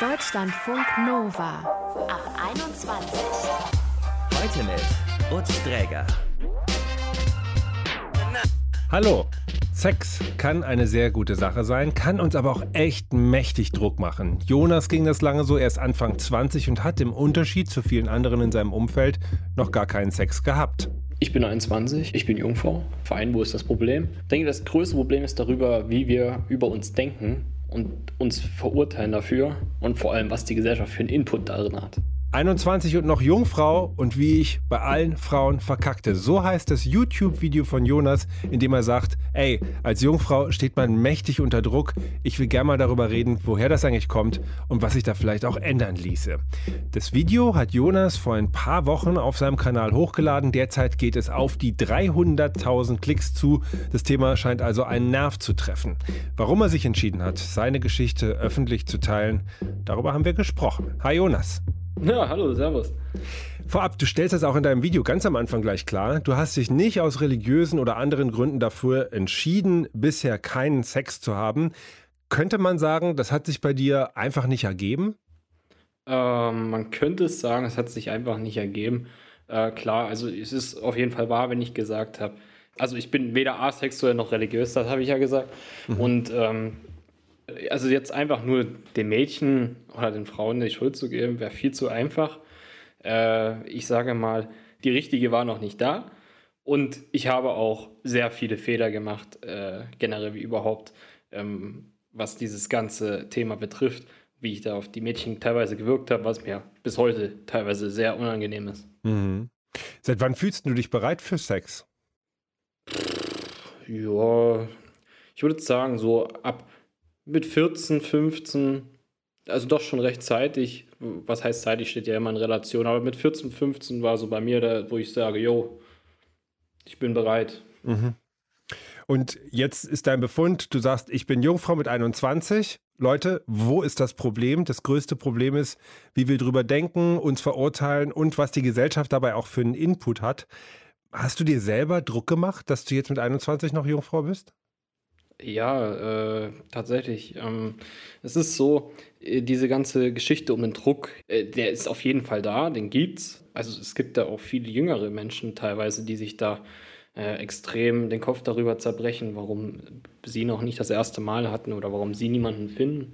Deutschlandfunk Nova ab 21. Heute mit Utz Dräger. Hallo. Sex kann eine sehr gute Sache sein, kann uns aber auch echt mächtig Druck machen. Jonas ging das lange so, erst Anfang 20 und hat im Unterschied zu vielen anderen in seinem Umfeld noch gar keinen Sex gehabt. Ich bin 21, ich bin Jungfrau. Verein, wo ist das Problem? Ich denke, das größte Problem ist darüber, wie wir über uns denken und uns verurteilen dafür und vor allem, was die Gesellschaft für einen Input darin hat. 21 und noch Jungfrau und wie ich bei allen Frauen verkackte. So heißt das YouTube-Video von Jonas, in dem er sagt, ey, als Jungfrau steht man mächtig unter Druck. Ich will gerne mal darüber reden, woher das eigentlich kommt und was sich da vielleicht auch ändern ließe. Das Video hat Jonas vor ein paar Wochen auf seinem Kanal hochgeladen. Derzeit geht es auf die 300.000 Klicks zu. Das Thema scheint also einen Nerv zu treffen. Warum er sich entschieden hat, seine Geschichte öffentlich zu teilen, darüber haben wir gesprochen. Hi Jonas. Ja, hallo, servus. Vorab, du stellst das auch in deinem Video ganz am Anfang gleich klar. Du hast dich nicht aus religiösen oder anderen Gründen dafür entschieden, bisher keinen Sex zu haben. Könnte man sagen, das hat sich bei dir einfach nicht ergeben? Ähm, man könnte es sagen, es hat sich einfach nicht ergeben. Äh, klar, also es ist auf jeden Fall wahr, wenn ich gesagt habe, also ich bin weder asexuell noch religiös, das habe ich ja gesagt. Mhm. Und ähm, also jetzt einfach nur den Mädchen oder den Frauen die Schuld zu geben, wäre viel zu einfach. Äh, ich sage mal, die richtige war noch nicht da. Und ich habe auch sehr viele Fehler gemacht, äh, generell wie überhaupt, ähm, was dieses ganze Thema betrifft, wie ich da auf die Mädchen teilweise gewirkt habe, was mir bis heute teilweise sehr unangenehm ist. Mhm. Seit wann fühlst du dich bereit für Sex? Ja, ich würde sagen, so ab mit 14, 15, also doch schon recht zeitig, was heißt zeitig, steht ja immer in Relation, aber mit 14, 15 war so bei mir, da, wo ich sage, yo, ich bin bereit. Mhm. Und jetzt ist dein Befund, du sagst, ich bin Jungfrau mit 21. Leute, wo ist das Problem? Das größte Problem ist, wie wir drüber denken, uns verurteilen und was die Gesellschaft dabei auch für einen Input hat. Hast du dir selber Druck gemacht, dass du jetzt mit 21 noch Jungfrau bist? Ja, äh, tatsächlich. Ähm, es ist so, äh, diese ganze Geschichte um den Druck, äh, der ist auf jeden Fall da, den gibt's. Also es gibt da auch viele jüngere Menschen teilweise, die sich da äh, extrem den Kopf darüber zerbrechen, warum sie noch nicht das erste Mal hatten oder warum sie niemanden finden.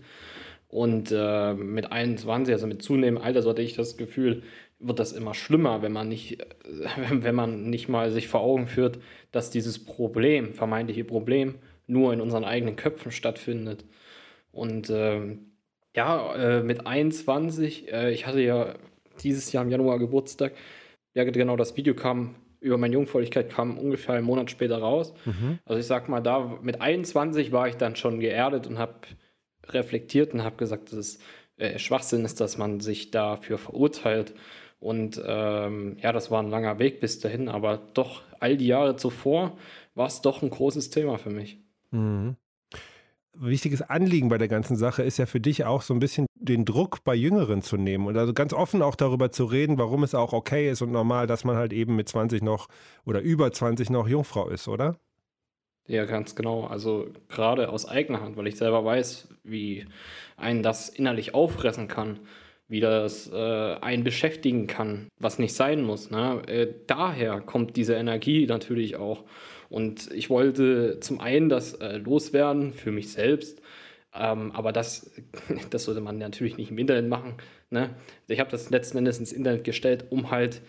Und äh, mit 21, also mit zunehmendem Alter, so hatte ich das Gefühl, wird das immer schlimmer, wenn man nicht, wenn man nicht mal sich vor Augen führt, dass dieses Problem, vermeintliche Problem, nur in unseren eigenen Köpfen stattfindet. Und äh, ja, äh, mit 21, äh, ich hatte ja dieses Jahr im Januar Geburtstag, ja genau, das Video kam über meine Jungfräulichkeit kam ungefähr einen Monat später raus. Mhm. Also ich sag mal, da mit 21 war ich dann schon geerdet und habe reflektiert und habe gesagt, dass es äh, Schwachsinn ist, dass man sich dafür verurteilt. Und ähm, ja, das war ein langer Weg bis dahin, aber doch all die Jahre zuvor war es doch ein großes Thema für mich. Mhm. Wichtiges Anliegen bei der ganzen Sache ist ja für dich auch so ein bisschen den Druck bei Jüngeren zu nehmen und also ganz offen auch darüber zu reden, warum es auch okay ist und normal, dass man halt eben mit 20 noch oder über 20 noch Jungfrau ist, oder? Ja, ganz genau. Also gerade aus eigener Hand, weil ich selber weiß, wie einen das innerlich auffressen kann, wie das äh, einen beschäftigen kann, was nicht sein muss. Ne? Äh, daher kommt diese Energie natürlich auch. Und ich wollte zum einen das äh, loswerden für mich selbst, ähm, aber das, das sollte man natürlich nicht im Internet machen. Ne? Ich habe das letzten Endes ins Internet gestellt, um halt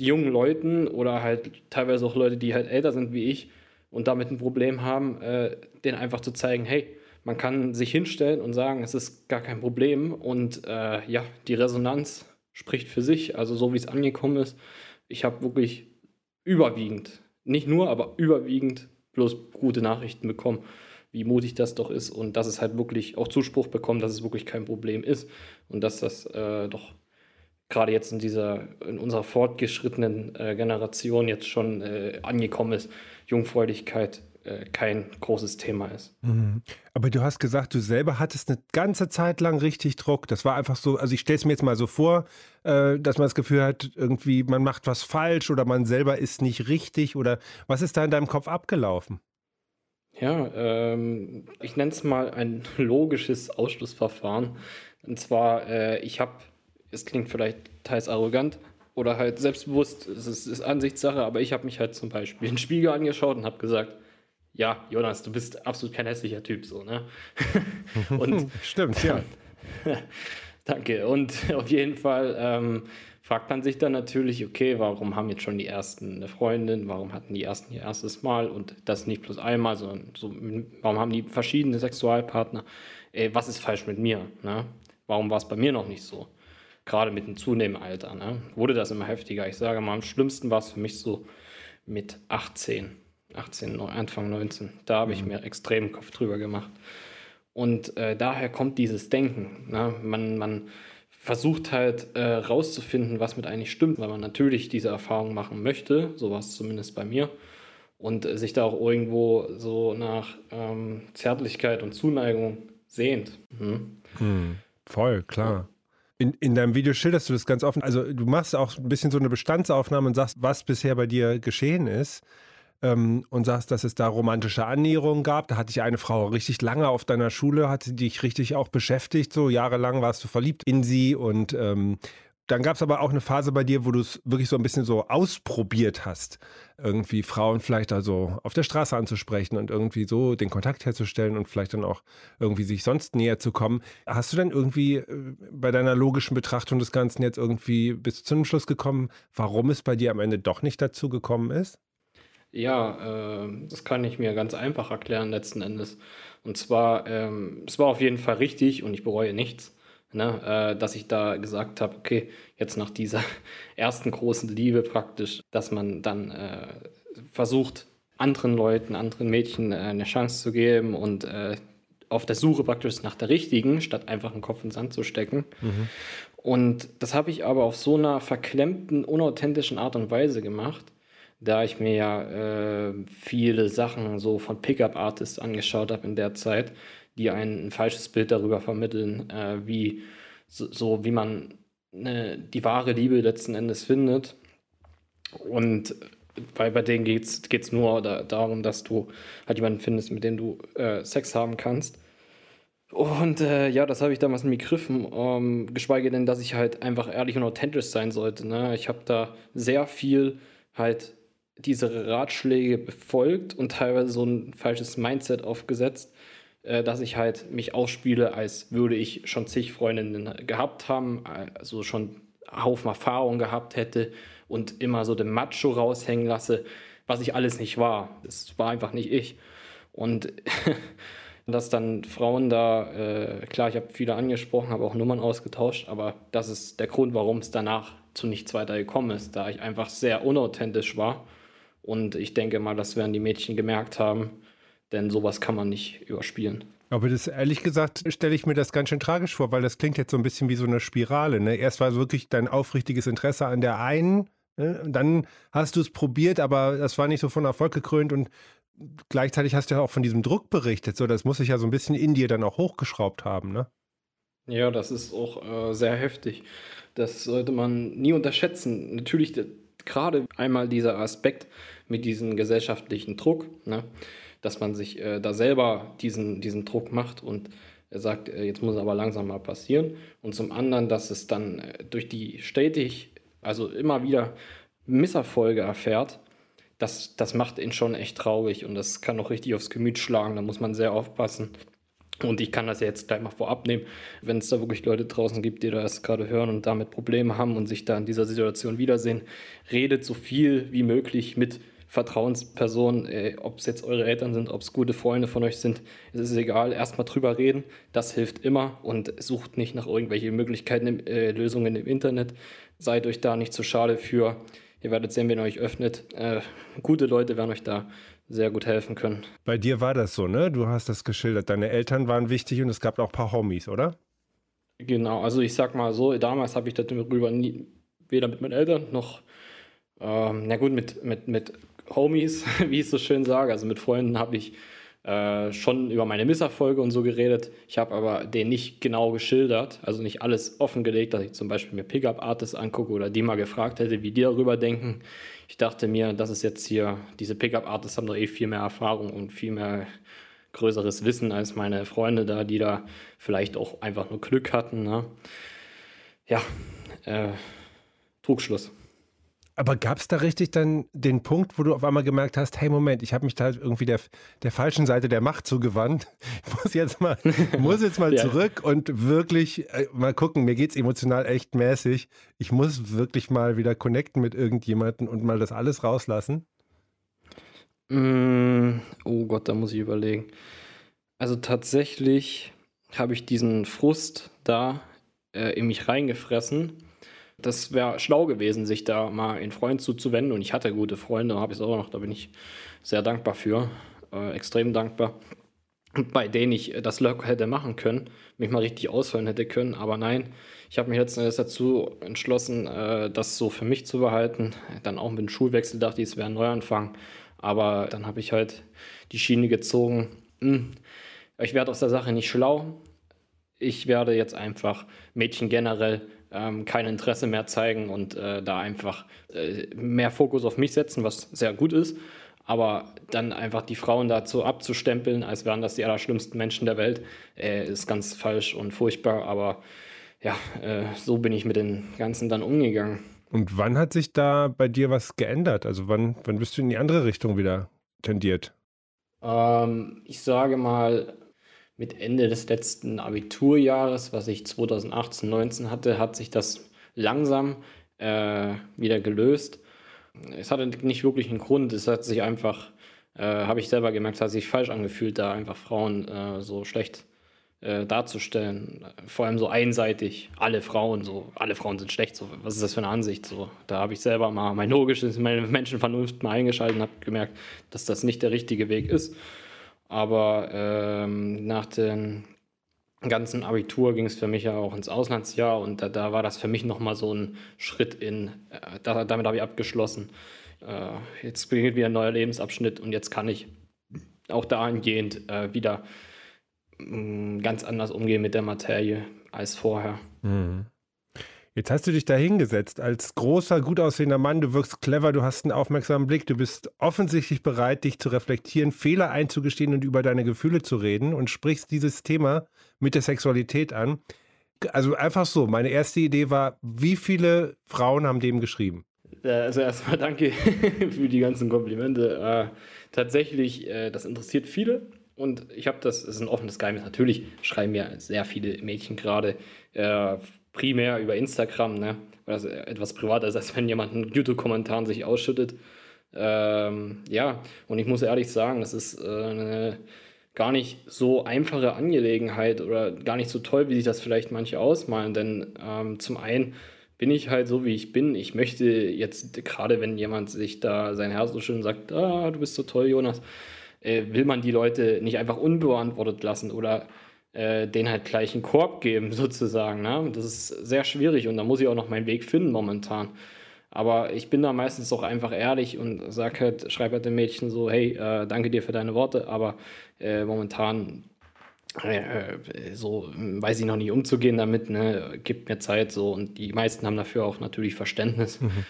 die jungen Leuten oder halt teilweise auch Leute, die halt älter sind wie ich und damit ein Problem haben, äh, denen einfach zu zeigen, hey, man kann sich hinstellen und sagen, es ist gar kein Problem und äh, ja, die Resonanz spricht für sich, also so wie es angekommen ist. Ich habe wirklich überwiegend nicht nur, aber überwiegend bloß gute Nachrichten bekommen, wie mutig das doch ist und dass es halt wirklich auch Zuspruch bekommt, dass es wirklich kein Problem ist und dass das äh, doch gerade jetzt in dieser, in unserer fortgeschrittenen äh, Generation jetzt schon äh, angekommen ist, Jungfräulichkeit äh, kein großes Thema ist. Mhm. Aber du hast gesagt, du selber hattest eine ganze Zeit lang richtig Druck. Das war einfach so, also ich stelle es mir jetzt mal so vor, äh, dass man das Gefühl hat, irgendwie man macht was falsch oder man selber ist nicht richtig oder was ist da in deinem Kopf abgelaufen? Ja, ähm, ich nenne es mal ein logisches Ausschlussverfahren. Und zwar, äh, ich habe, es klingt vielleicht teils arrogant oder halt selbstbewusst, es ist, ist Ansichtssache, aber ich habe mich halt zum Beispiel in den Spiegel angeschaut und habe gesagt, ja, Jonas, du bist absolut kein hässlicher Typ, so, ne? und Stimmt, ja. Danke. Und auf jeden Fall ähm, fragt man sich dann natürlich, okay, warum haben jetzt schon die ersten eine Freundin, warum hatten die ersten ihr erstes Mal und das nicht bloß einmal, sondern so, warum haben die verschiedene Sexualpartner? Ey, was ist falsch mit mir? Ne? Warum war es bei mir noch nicht so? Gerade mit dem zunehmenden Alter ne? wurde das immer heftiger. Ich sage mal, am schlimmsten war es für mich so mit 18, 18, Anfang 19. Da habe ich mhm. mir extrem Kopf drüber gemacht. Und äh, daher kommt dieses Denken. Ne? Man, man versucht halt äh, rauszufinden, was mit eigentlich stimmt, weil man natürlich diese Erfahrung machen möchte, so war es zumindest bei mir, und äh, sich da auch irgendwo so nach ähm, Zärtlichkeit und Zuneigung sehnt. Mhm. Hm, voll, klar. In, in deinem Video schilderst du das ganz offen. Also du machst auch ein bisschen so eine Bestandsaufnahme und sagst, was bisher bei dir geschehen ist ähm, und sagst, dass es da romantische Annäherungen gab. Da hatte ich eine Frau richtig lange auf deiner Schule, hatte dich richtig auch beschäftigt. So jahrelang warst du verliebt in sie und ähm, dann gab es aber auch eine Phase bei dir, wo du es wirklich so ein bisschen so ausprobiert hast, irgendwie Frauen vielleicht also auf der Straße anzusprechen und irgendwie so den Kontakt herzustellen und vielleicht dann auch irgendwie sich sonst näher zu kommen. Hast du dann irgendwie äh, bei deiner logischen Betrachtung des Ganzen jetzt irgendwie bis zu einem Schluss gekommen, warum es bei dir am Ende doch nicht dazu gekommen ist? Ja, äh, das kann ich mir ganz einfach erklären letzten Endes. Und zwar, ähm, es war auf jeden Fall richtig und ich bereue nichts, ne, äh, dass ich da gesagt habe, okay, jetzt nach dieser ersten großen Liebe praktisch, dass man dann äh, versucht, anderen Leuten, anderen Mädchen äh, eine Chance zu geben und äh, auf der Suche praktisch nach der richtigen, statt einfach einen Kopf in den Sand zu stecken. Mhm. Und das habe ich aber auf so einer verklemmten, unauthentischen Art und Weise gemacht, da ich mir ja äh, viele Sachen so von Pickup-Artists angeschaut habe in der Zeit, die ein, falsches Bild darüber vermitteln, äh, wie so, so, wie man ne, die wahre Liebe letzten Endes findet. Und weil bei denen geht es nur da, darum, dass du halt jemanden findest, mit dem du äh, Sex haben kannst. Und äh, ja, das habe ich damals nie gegriffen, ähm, geschweige denn, dass ich halt einfach ehrlich und authentisch sein sollte. Ne? Ich habe da sehr viel halt diese Ratschläge befolgt und teilweise so ein falsches Mindset aufgesetzt, äh, dass ich halt mich ausspiele, als würde ich schon zig Freundinnen gehabt haben, also schon einen Haufen Erfahrung gehabt hätte und immer so den Macho raushängen lasse, was ich alles nicht war. Das war einfach nicht ich. Und dass dann Frauen da, äh, klar, ich habe viele angesprochen, habe auch Nummern ausgetauscht, aber das ist der Grund, warum es danach zu nichts weiter gekommen ist, da ich einfach sehr unauthentisch war und ich denke mal, das werden die Mädchen gemerkt haben, denn sowas kann man nicht überspielen. Aber das ehrlich gesagt stelle ich mir das ganz schön tragisch vor, weil das klingt jetzt so ein bisschen wie so eine Spirale. Ne? Erst war wirklich dein aufrichtiges Interesse an der einen, ne? dann hast du es probiert, aber das war nicht so von Erfolg gekrönt und gleichzeitig hast du ja auch von diesem Druck berichtet. So, das muss sich ja so ein bisschen in dir dann auch hochgeschraubt haben, ne? Ja, das ist auch äh, sehr heftig. Das sollte man nie unterschätzen. Natürlich, gerade einmal dieser Aspekt mit diesem gesellschaftlichen Druck, ne? dass man sich äh, da selber diesen, diesen Druck macht und er sagt, äh, jetzt muss es aber langsam mal passieren. Und zum anderen, dass es dann äh, durch die stetig, also immer wieder Misserfolge erfährt, das, das macht ihn schon echt traurig und das kann auch richtig aufs Gemüt schlagen. Da muss man sehr aufpassen. Und ich kann das ja jetzt gleich mal vorab nehmen, wenn es da wirklich Leute draußen gibt, die das gerade hören und damit Probleme haben und sich da in dieser Situation wiedersehen, redet so viel wie möglich mit Vertrauenspersonen, äh, ob es jetzt eure Eltern sind, ob es gute Freunde von euch sind, es ist egal, erstmal drüber reden, das hilft immer und sucht nicht nach irgendwelchen Möglichkeiten, äh, Lösungen im Internet, seid euch da nicht zu schade für, ihr werdet sehen, wenn ihr euch öffnet, äh, gute Leute werden euch da sehr gut helfen können. Bei dir war das so, ne? Du hast das geschildert. Deine Eltern waren wichtig und es gab auch ein paar Homies, oder? Genau, also ich sag mal so, damals habe ich darüber nie, weder mit meinen Eltern noch, ähm, na gut, mit, mit, mit Homies, wie ich so schön sage, also mit Freunden habe ich äh, schon über meine Misserfolge und so geredet. Ich habe aber den nicht genau geschildert, also nicht alles offengelegt, dass ich zum Beispiel mir Pickup-Artists angucke oder die mal gefragt hätte, wie die darüber denken. Ich dachte mir, das ist jetzt hier, diese Pickup-Artists haben doch eh viel mehr Erfahrung und viel mehr größeres Wissen als meine Freunde da, die da vielleicht auch einfach nur Glück hatten. Ne? Ja, äh, Trugschluss. Aber gab es da richtig dann den Punkt, wo du auf einmal gemerkt hast, hey Moment, ich habe mich da irgendwie der, der falschen Seite der Macht zugewandt. Ich muss jetzt mal, muss jetzt mal ja. zurück und wirklich äh, mal gucken, mir geht es emotional echt mäßig. Ich muss wirklich mal wieder connecten mit irgendjemandem und mal das alles rauslassen. Mm, oh Gott, da muss ich überlegen. Also tatsächlich habe ich diesen Frust da äh, in mich reingefressen das wäre schlau gewesen, sich da mal einen Freund zuzuwenden. Und ich hatte gute Freunde, habe ich es auch noch, da bin ich sehr dankbar für, äh, extrem dankbar. Bei denen ich das locker hätte machen können, mich mal richtig aushören hätte können. Aber nein, ich habe mich letzten Endes dazu entschlossen, äh, das so für mich zu behalten. Dann auch mit dem Schulwechsel dachte ich, es wäre ein Neuanfang. Aber dann habe ich halt die Schiene gezogen. Hm, ich werde aus der Sache nicht schlau. Ich werde jetzt einfach Mädchen generell ähm, kein Interesse mehr zeigen und äh, da einfach äh, mehr Fokus auf mich setzen, was sehr gut ist. Aber dann einfach die Frauen dazu abzustempeln, als wären das die allerschlimmsten Menschen der Welt, äh, ist ganz falsch und furchtbar. Aber ja, äh, so bin ich mit den Ganzen dann umgegangen. Und wann hat sich da bei dir was geändert? Also wann, wann bist du in die andere Richtung wieder tendiert? Ähm, ich sage mal, mit Ende des letzten Abiturjahres, was ich 2018, 19 hatte, hat sich das langsam äh, wieder gelöst. Es hatte nicht wirklich einen Grund, es hat sich einfach, äh, habe ich selber gemerkt, hat sich falsch angefühlt, da einfach Frauen äh, so schlecht äh, darzustellen. Vor allem so einseitig, alle Frauen, so, alle Frauen sind schlecht, so, was ist das für eine Ansicht? So, da habe ich selber mal mein logisches, meine Menschenvernunft mal eingeschaltet und habe gemerkt, dass das nicht der richtige Weg ist. Aber ähm, nach dem ganzen Abitur ging es für mich ja auch ins Auslandsjahr und da, da war das für mich nochmal so ein Schritt in, äh, da, damit habe ich abgeschlossen. Äh, jetzt beginnt wieder ein neuer Lebensabschnitt und jetzt kann ich auch dahingehend äh, wieder mh, mm, ganz anders umgehen mit der Materie als vorher. Mhm. Jetzt hast du dich da hingesetzt als großer, gut aussehender Mann. Du wirkst clever, du hast einen aufmerksamen Blick, du bist offensichtlich bereit, dich zu reflektieren, Fehler einzugestehen und über deine Gefühle zu reden und sprichst dieses Thema mit der Sexualität an. Also einfach so. Meine erste Idee war, wie viele Frauen haben dem geschrieben? Also erstmal danke für die ganzen Komplimente. Äh, tatsächlich, äh, das interessiert viele. Und ich habe das, es ist ein offenes Geheimnis. Natürlich schreiben mir sehr viele Mädchen gerade äh, primär über Instagram, ne? weil das etwas privater ist, als wenn jemand einen YouTube-Kommentar sich ausschüttet. Ähm, ja, und ich muss ehrlich sagen, das ist äh, eine gar nicht so einfache Angelegenheit oder gar nicht so toll, wie sich das vielleicht manche ausmalen. Denn ähm, zum einen bin ich halt so, wie ich bin. Ich möchte jetzt, gerade wenn jemand sich da sein Herz so schön sagt, ah, du bist so toll, Jonas, äh, will man die Leute nicht einfach unbeantwortet lassen oder äh, den halt gleich einen Korb geben, sozusagen. Ne? Das ist sehr schwierig und da muss ich auch noch meinen Weg finden momentan. Aber ich bin da meistens auch einfach ehrlich und sag halt, schreibe halt dem Mädchen so, hey, äh, danke dir für deine Worte, aber äh, momentan äh, äh, so weiß ich noch nicht umzugehen damit, ne, gibt mir Zeit so und die meisten haben dafür auch natürlich Verständnis. Mhm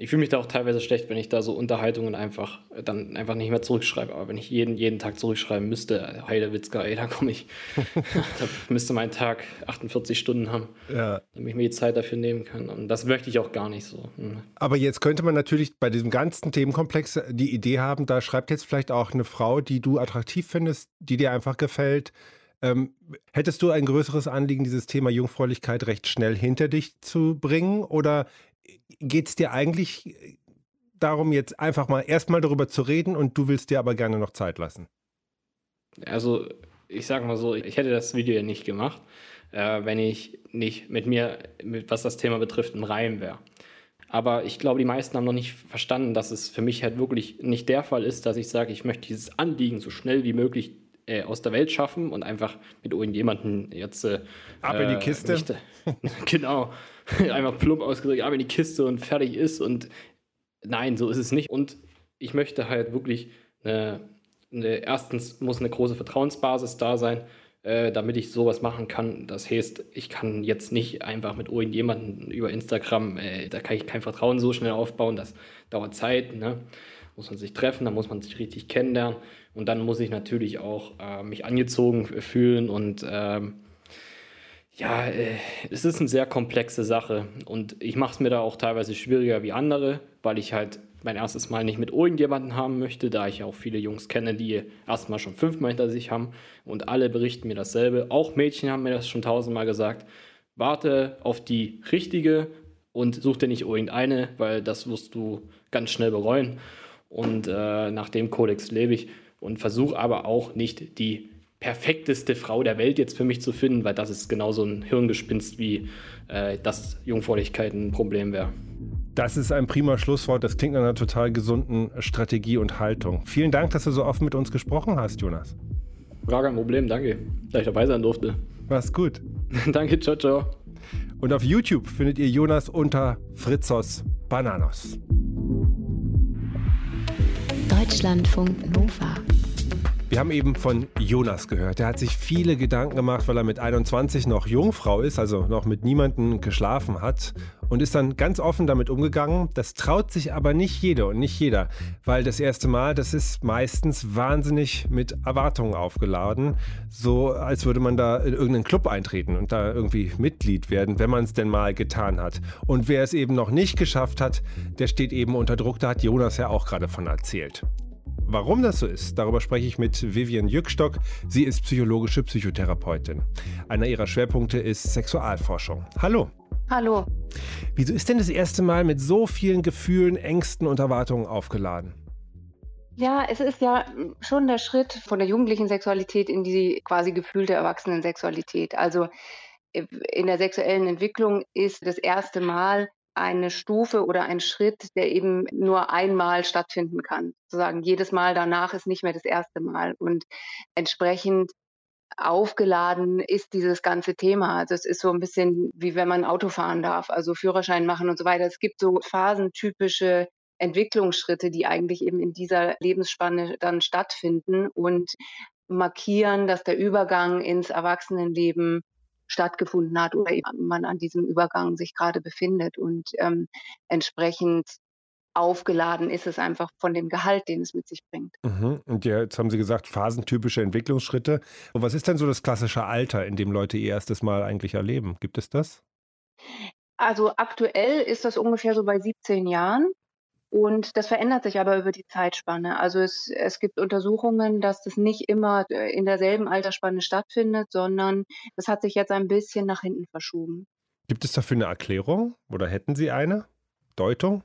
ich fühle mich da auch teilweise schlecht, wenn ich da so Unterhaltungen einfach dann einfach nicht mehr zurückschreibe. Aber wenn ich jeden, jeden Tag zurückschreiben müsste, Heidewitzka, ey, da komme ich, da müsste mein Tag 48 Stunden haben, ja. damit ich mir die Zeit dafür nehmen kann. Und das möchte ich auch gar nicht so. Hm. Aber jetzt könnte man natürlich bei diesem ganzen Themenkomplex die Idee haben, da schreibt jetzt vielleicht auch eine Frau, die du attraktiv findest, die dir einfach gefällt. Ähm, hättest du ein größeres Anliegen, dieses Thema Jungfräulichkeit recht schnell hinter dich zu bringen? Oder geht es dir eigentlich äh, darum, jetzt einfach mal erstmal darüber zu reden und du willst dir aber gerne noch Zeit lassen? Also, ich sage mal so, ich hätte das Video ja nicht gemacht, äh, wenn ich nicht mit mir, mit, was das Thema betrifft, im Reim wäre. Aber ich glaube, die meisten haben noch nicht verstanden, dass es für mich halt wirklich nicht der Fall ist, dass ich sage, ich möchte dieses Anliegen so schnell wie möglich äh, aus der Welt schaffen und einfach mit irgendjemandem jetzt. Äh, Ab in die äh, Kiste. Nicht, genau. Einmal plump ausgedrückt, ab in die Kiste und fertig ist. Und nein, so ist es nicht. Und ich möchte halt wirklich eine erstens muss eine große Vertrauensbasis da sein, äh, damit ich sowas machen kann. Das heißt, ich kann jetzt nicht einfach mit irgendjemandem über Instagram, äh, da kann ich kein Vertrauen so schnell aufbauen, das dauert Zeit. Ne? Muss man sich treffen, da muss man sich richtig kennenlernen und dann muss ich natürlich auch äh, mich angezogen fühlen und ähm, ja, äh, es ist eine sehr komplexe Sache und ich mache es mir da auch teilweise schwieriger wie andere, weil ich halt mein erstes Mal nicht mit irgendjemandem haben möchte, da ich ja auch viele Jungs kenne, die erstmal schon fünfmal hinter sich haben und alle berichten mir dasselbe. Auch Mädchen haben mir das schon tausendmal gesagt. Warte auf die richtige und such dir nicht irgendeine, weil das wirst du ganz schnell bereuen. Und äh, nach dem Kodex lebe ich und versuche aber auch nicht die perfekteste Frau der Welt jetzt für mich zu finden, weil das ist genauso ein Hirngespinst, wie äh, dass Jungfräulichkeit ein Problem wäre. Das ist ein prima Schlusswort. Das klingt nach einer total gesunden Strategie und Haltung. Vielen Dank, dass du so oft mit uns gesprochen hast, Jonas. Gar kein Problem, danke, dass ich dabei sein durfte. Mach's gut. danke, ciao, ciao. Und auf YouTube findet ihr Jonas unter Fritzos Bananos. Deutschlandfunk Nova. Wir haben eben von Jonas gehört. Der hat sich viele Gedanken gemacht, weil er mit 21 noch Jungfrau ist, also noch mit niemandem geschlafen hat und ist dann ganz offen damit umgegangen. Das traut sich aber nicht jeder und nicht jeder, weil das erste Mal, das ist meistens wahnsinnig mit Erwartungen aufgeladen, so als würde man da in irgendeinen Club eintreten und da irgendwie Mitglied werden, wenn man es denn mal getan hat. Und wer es eben noch nicht geschafft hat, der steht eben unter Druck, da hat Jonas ja auch gerade von erzählt. Warum das so ist, darüber spreche ich mit Vivian Jückstock. Sie ist psychologische Psychotherapeutin. Einer ihrer Schwerpunkte ist Sexualforschung. Hallo. Hallo. Wieso ist denn das erste Mal mit so vielen Gefühlen, Ängsten und Erwartungen aufgeladen? Ja, es ist ja schon der Schritt von der jugendlichen Sexualität in die quasi gefühlte Erwachsenensexualität. Also äh, in der sexuellen Entwicklung ist das erste Mal eine Stufe oder ein Schritt, der eben nur einmal stattfinden kann. Sozusagen jedes Mal danach ist nicht mehr das erste Mal. Und entsprechend aufgeladen ist dieses ganze Thema. Also es ist so ein bisschen wie wenn man Auto fahren darf, also Führerschein machen und so weiter. Es gibt so phasentypische Entwicklungsschritte, die eigentlich eben in dieser Lebensspanne dann stattfinden und markieren, dass der Übergang ins Erwachsenenleben stattgefunden hat oder man an diesem Übergang sich gerade befindet. Und ähm, entsprechend aufgeladen ist es einfach von dem Gehalt, den es mit sich bringt. Mhm. Und ja, jetzt haben Sie gesagt, phasentypische Entwicklungsschritte. Und was ist denn so das klassische Alter, in dem Leute ihr erstes Mal eigentlich erleben? Gibt es das? Also aktuell ist das ungefähr so bei 17 Jahren. Und das verändert sich aber über die Zeitspanne. Also es, es gibt Untersuchungen, dass das nicht immer äh, in derselben Altersspanne stattfindet, sondern das hat sich jetzt ein bisschen nach hinten verschoben. Gibt es dafür eine Erklärung oder hätten Sie eine Deutung?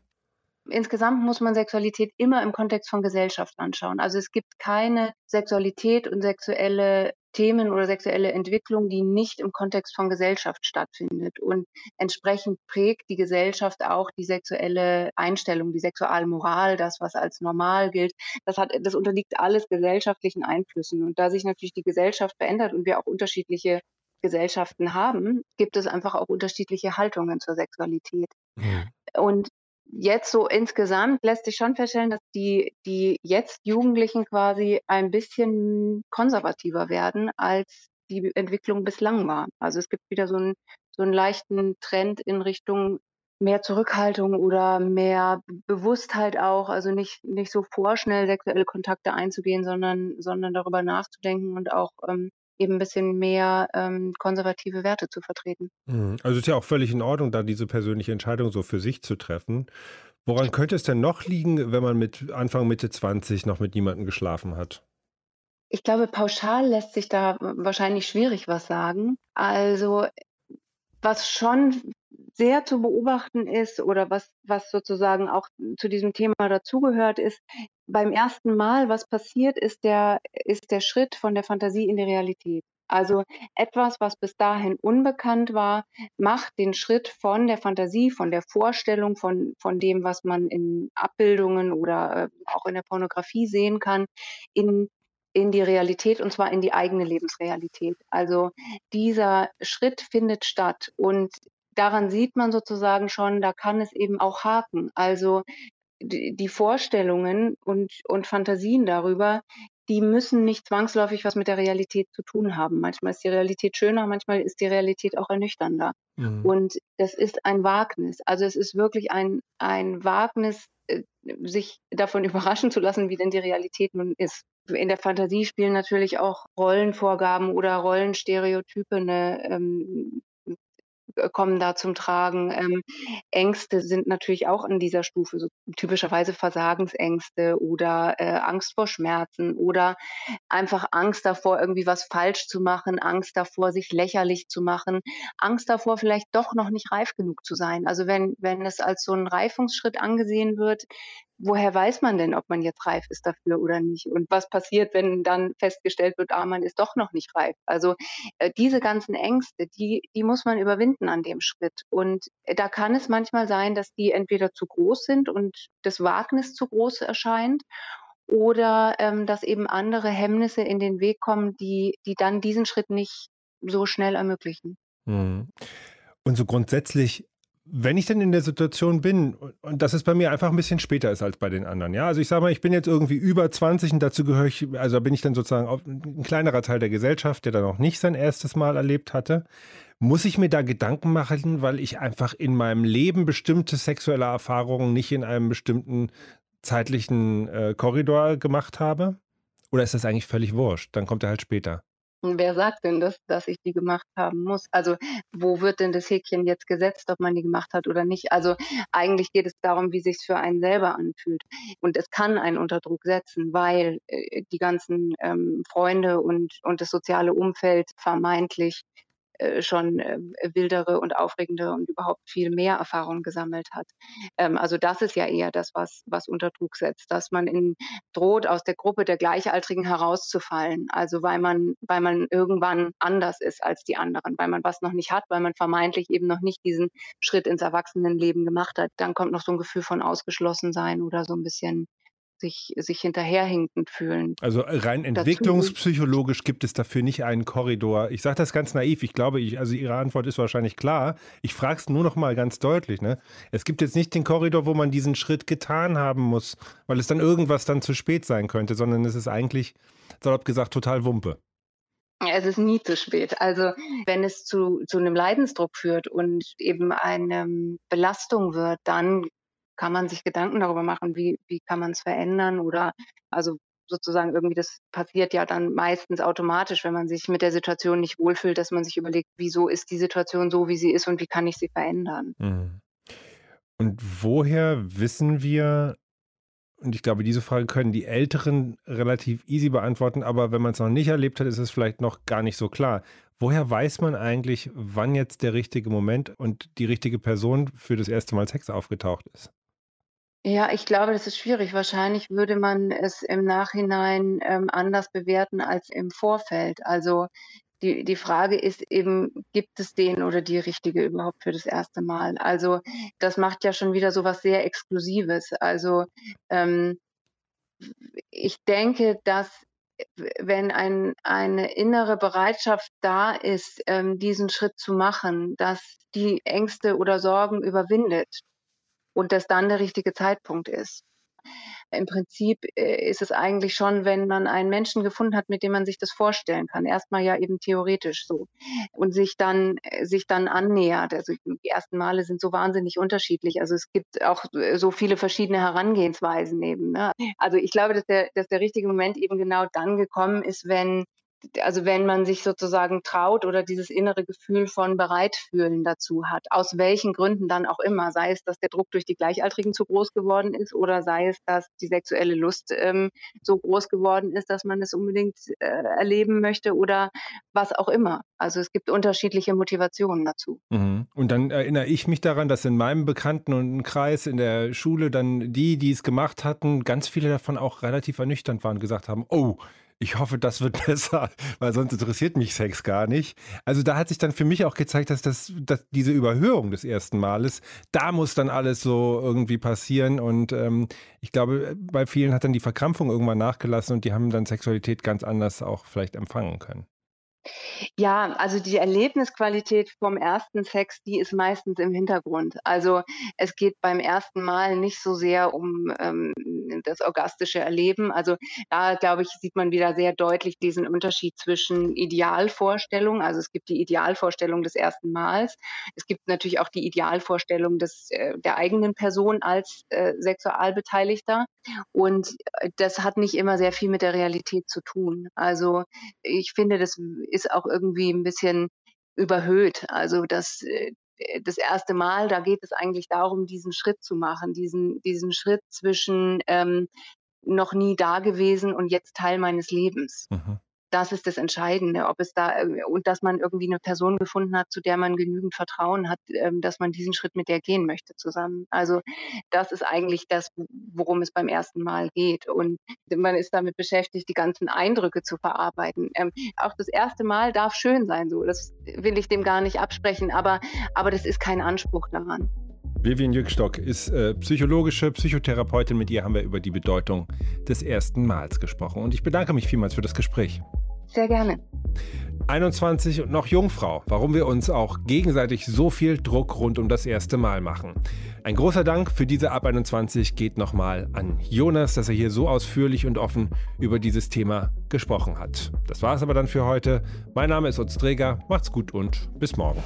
Insgesamt muss man Sexualität immer im Kontext von Gesellschaft anschauen. Also es gibt keine Sexualität und sexuelle Themen oder sexuelle Entwicklung, die nicht im Kontext von Gesellschaft stattfindet. Und entsprechend prägt die Gesellschaft auch die sexuelle Einstellung, die Sexualmoral, das, was als normal gilt. Das, hat, das unterliegt alles gesellschaftlichen Einflüssen. Und da sich natürlich die Gesellschaft verändert und wir auch unterschiedliche Gesellschaften haben, gibt es einfach auch unterschiedliche Haltungen zur Sexualität. Mhm. Und jetzt so insgesamt lässt sich schon feststellen, dass die, die jetzt Jugendlichen quasi ein bisschen konservativer werden, als die Entwicklung bislang war. Also es gibt wieder so einen, so einen leichten Trend in Richtung mehr Zurückhaltung oder mehr Bewusstheit auch, also nicht, nicht so vorschnell sexuelle Kontakte einzugehen, sondern, sondern darüber nachzudenken und auch ähm, eben ein bisschen mehr ähm, konservative Werte zu vertreten. Mhm. Also ist ja auch völlig in Ordnung, da diese persönliche Entscheidung so für sich zu treffen. Woran könnte es denn noch liegen, wenn man mit Anfang, Mitte 20 noch mit niemandem geschlafen hat? Ich glaube, pauschal lässt sich da wahrscheinlich schwierig was sagen. Also was schon sehr zu beobachten ist oder was, was sozusagen auch zu diesem Thema dazugehört, ist, beim ersten Mal, was passiert, ist der, ist der Schritt von der Fantasie in die Realität. Also etwas, was bis dahin unbekannt war, macht den Schritt von der Fantasie, von der Vorstellung, von, von dem, was man in Abbildungen oder äh, auch in der Pornografie sehen kann, in, in die Realität und zwar in die eigene Lebensrealität. Also dieser Schritt findet statt und daran sieht man sozusagen schon, da kann es eben auch haken. Also die Vorstellungen und, und Fantasien darüber, die müssen nicht zwangsläufig was mit der Realität zu tun haben. Manchmal ist die Realität schöner, manchmal ist die Realität auch ernüchternder. Mhm. Und das ist ein Wagnis. Also es ist wirklich ein, ein Wagnis, äh, sich davon überraschen zu lassen, wie denn die Realität nun ist. In der Fantasie spielen natürlich auch Rollenvorgaben oder Rollenstereotype eine ähm, äh, kommen da zum Tragen. Ähm, Ängste sind natürlich auch an dieser Stufe, so typischerweise Versagensängste oder äh, Angst vor Schmerzen oder einfach Angst davor, irgendwie was falsch zu machen, Angst davor, sich lächerlich zu machen, Angst davor, vielleicht doch noch nicht reif genug zu sein. Also wenn, wenn es als so ein Reifungsschritt angesehen wird, woher weiß man denn, ob man jetzt reif ist dafür oder nicht? Und was passiert, wenn dann festgestellt wird, ah, man ist doch noch nicht reif? Also äh, diese ganzen Ängste, die, die muss man überwinden an dem Schritt. Und äh, da kann es manchmal sein, dass die entweder zu groß sind und das Wagnis zu groß erscheint oder ähm, dass eben andere Hemmnisse in den Weg kommen, die, die dann diesen Schritt nicht so schnell ermöglichen. Mhm. Und so grundsätzlich wenn ich denn in der Situation bin, und das ist bei mir einfach ein bisschen später ist als bei den anderen, ja, also ich sage mal, ich bin jetzt irgendwie über 20 und dazu gehöre ich, also bin ich dann sozusagen ein kleinerer Teil der Gesellschaft, der dann noch nicht sein erstes Mal erlebt hatte, muss ich mir da Gedanken machen, weil ich einfach in meinem Leben bestimmte sexuelle Erfahrungen nicht in einem bestimmten zeitlichen äh, Korridor gemacht habe? Oder ist das eigentlich völlig wurscht? Dann kommt er halt später. Wer sagt denn das, dass ich die gemacht haben muss? Also wo wird denn das Häkchen jetzt gesetzt, ob man die gemacht hat oder nicht? Also eigentlich geht es darum, wie sich für einen selber anfühlt. Und es kann einen unter Druck setzen, weil äh, die ganzen ähm, Freunde und, und das soziale Umfeld vermeintlich schon äh, wildere und aufregende und überhaupt viel mehr Erfahrungen gesammelt hat. Ähm, also das ist ja eher das, was, was unter Druck setzt, dass man in, droht, aus der Gruppe der Gleichaltrigen herauszufallen. Also weil man, weil man irgendwann anders ist als die anderen, weil man was noch nicht hat, weil man vermeintlich eben noch nicht diesen Schritt ins Erwachsenenleben gemacht hat. Dann kommt noch so ein Gefühl von Ausgeschlossensein oder so ein bisschen sich, sich hinterherhinkend fühlen. Also rein entwicklungspsychologisch gibt es dafür nicht einen Korridor. Ich sage das ganz naiv. Ich glaube, ich, also Ihre Antwort ist wahrscheinlich klar. Ich frage es nur noch mal ganz deutlich. Ne? Es gibt jetzt nicht den Korridor, wo man diesen Schritt getan haben muss, weil es dann irgendwas dann zu spät sein könnte, sondern es ist eigentlich, salopp gesagt, total Wumpe. Es ist nie zu spät. Also wenn es zu, zu einem Leidensdruck führt und eben eine Belastung wird, dann kann man sich Gedanken darüber machen, wie, wie kann man es verändern oder also sozusagen irgendwie, das passiert ja dann meistens automatisch, wenn man sich mit der Situation nicht wohlfühlt, dass man sich überlegt, wieso ist die Situation so, wie sie ist und wie kann ich sie verändern. Mhm. Und woher wissen wir, und ich glaube, diese Frage können die Älteren relativ easy beantworten, aber wenn man es noch nicht erlebt hat, ist es vielleicht noch gar nicht so klar. Woher weiß man eigentlich, wann jetzt der richtige Moment und die richtige Person für das erste Mal Sex aufgetaucht ist? Ja, ich glaube, das ist schwierig. Wahrscheinlich würde man es im Nachhinein ähm, anders bewerten als im Vorfeld. Also die, die Frage ist eben, gibt es den oder die richtige überhaupt für das erste Mal? Also das macht ja schon wieder so was sehr Exklusives. Also ähm, ich denke, dass wenn ein, eine innere Bereitschaft da ist, ähm, diesen Schritt zu machen, dass die Ängste oder Sorgen überwindet und dass dann der richtige Zeitpunkt ist. Im Prinzip äh, ist es eigentlich schon, wenn man einen Menschen gefunden hat, mit dem man sich das vorstellen kann. Erstmal ja eben theoretisch so. Und sich dann, äh, sich dann annähert. Also die ersten Male sind so wahnsinnig unterschiedlich. Also es gibt auch äh, so viele verschiedene Herangehensweisen eben. Ne? Also ich glaube, dass der, dass der richtige Moment eben genau dann gekommen ist, wenn also wenn man sich sozusagen traut oder dieses innere Gefühl von Bereitfühlen dazu hat, aus welchen Gründen dann auch immer, sei es, dass der Druck durch die Gleichaltrigen zu groß geworden ist oder sei es, dass die sexuelle Lust ähm, so groß geworden ist, dass man es unbedingt äh, erleben möchte oder was auch immer. Also es gibt unterschiedliche Motivationen dazu. Mhm. Und dann erinnere ich mich daran, dass in meinem Bekannten- und Kreis in der Schule dann die, die es gemacht hatten, ganz viele davon auch relativ ernüchternd waren, gesagt haben, oh, ich hoffe, das wird besser, weil sonst interessiert mich Sex gar nicht. Also da hat sich dann für mich auch gezeigt, dass, das, dass diese Überhörung des ersten Males, da muss dann alles so irgendwie passieren. Und ähm, ich glaube, bei vielen hat dann die Verkrampfung irgendwann nachgelassen und die haben dann Sexualität ganz anders auch vielleicht empfangen können. Ja, also die Erlebnisqualität vom ersten Sex, die ist meistens im Hintergrund. Also es geht beim ersten Mal nicht so sehr um ähm, das orgastische Erleben. Also da, glaube ich, sieht man wieder sehr deutlich diesen Unterschied zwischen Idealvorstellung, also es gibt die Idealvorstellung des ersten Mals, es gibt natürlich auch die Idealvorstellung des, äh, der eigenen Person als äh, Sexualbeteiligter und äh, das hat nicht immer sehr viel mit der Realität zu tun. Also ich finde, das ist auch irgendwie ein bisschen überhöht. Also das, äh, das erste Mal, da geht es eigentlich darum, diesen Schritt zu machen, diesen, diesen Schritt zwischen ähm, noch nie da gewesen und jetzt Teil meines Lebens. Mhm das ist das Entscheidende, ob es da äh, und dass man irgendwie eine Person gefunden hat, zu der man genügend Vertrauen hat, ähm, dass man diesen Schritt mit der gehen möchte zusammen. Also das ist eigentlich das, worum es beim ersten Mal geht. Und man ist damit beschäftigt, die ganzen Eindrücke zu verarbeiten. Ähm, auch das erste Mal darf schön sein, so. Das will ich dem gar nicht absprechen, aber, aber das ist kein Anspruch daran. Vivian Jückstock ist äh, psychologische Psychotherapeutin. Mit ihr haben wir über die Bedeutung des ersten Mals gesprochen. Und ich bedanke mich vielmals für das Gespräch. Sehr gerne. 21 und noch Jungfrau, warum wir uns auch gegenseitig so viel Druck rund um das erste Mal machen. Ein großer Dank für diese Ab 21 geht nochmal an Jonas, dass er hier so ausführlich und offen über dieses Thema gesprochen hat. Das war es aber dann für heute. Mein Name ist Utz Träger. Macht's gut und bis morgen.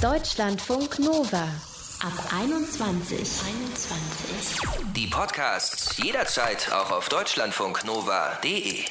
Deutschlandfunk Nova ab 21. 21. Die Podcasts jederzeit auch auf deutschlandfunknova.de.